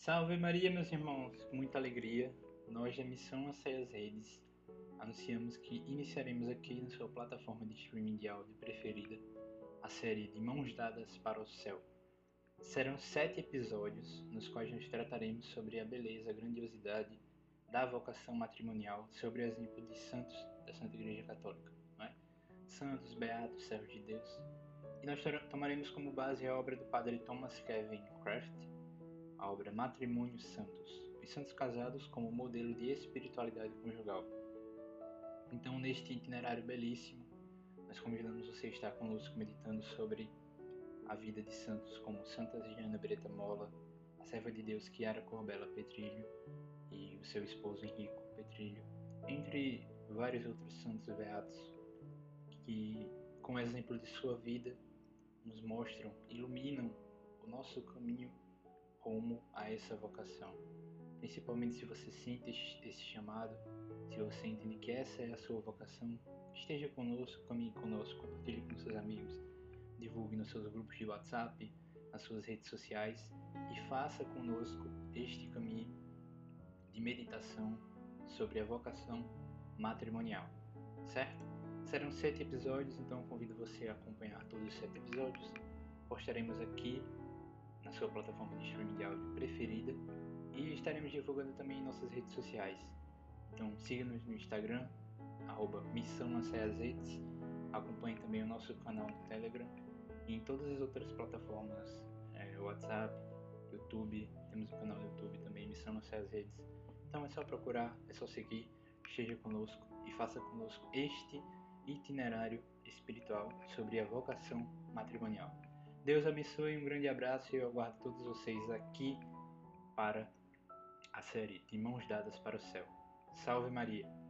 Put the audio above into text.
Salve Maria, meus irmãos! Com muita alegria, nós da Missão Aceias Redes anunciamos que iniciaremos aqui na sua plataforma de streaming de áudio preferida a série de Mãos Dadas para o Céu. Serão sete episódios nos quais nós trataremos sobre a beleza, a grandiosidade da vocação matrimonial, sobre o exemplo de santos da Santa Igreja Católica, é? santos, beatos, servos de Deus. E nós tomaremos como base a obra do padre Thomas Kevin Craft, a obra Matrimônios Santos, os santos casados como modelo de espiritualidade conjugal. Então, neste itinerário belíssimo, nós convidamos você a estar conosco meditando sobre a vida de santos como Santa Giana Breta Mola, a serva de Deus Chiara Corbella Petrilho e o seu esposo Henrico Petrilho, entre vários outros santos beatos que, com exemplo de sua vida, nos mostram, iluminam o nosso caminho rumo a essa vocação. Principalmente se você sente esse chamado, se você entende que essa é a sua vocação, esteja conosco, caminhe conosco, compartilhe com seus amigos, divulgue nos seus grupos de WhatsApp, nas suas redes sociais e faça conosco este caminho de meditação sobre a vocação matrimonial, certo? Serão sete episódios, então convido você a acompanhar todos os sete episódios. Postaremos aqui na sua plataforma de streaming de áudio preferida e estaremos divulgando também em nossas redes sociais. Então siga-nos no Instagram, arroba Missão Redes, acompanhe também o nosso canal no Telegram e em todas as outras plataformas, é, WhatsApp, YouTube, temos um canal no YouTube também, Missão Redes. Então é só procurar, é só seguir, esteja conosco e faça conosco este itinerário espiritual sobre a vocação matrimonial. Deus abençoe, um grande abraço e eu aguardo todos vocês aqui para a série de Mãos Dadas para o Céu. Salve Maria!